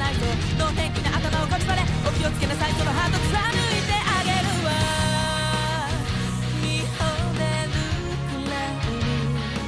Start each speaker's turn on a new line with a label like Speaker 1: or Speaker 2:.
Speaker 1: ないぞ脳天気な頭をこじまれお気をつけなさい。そのハート貫いてあげるわ。見惚れるくらいに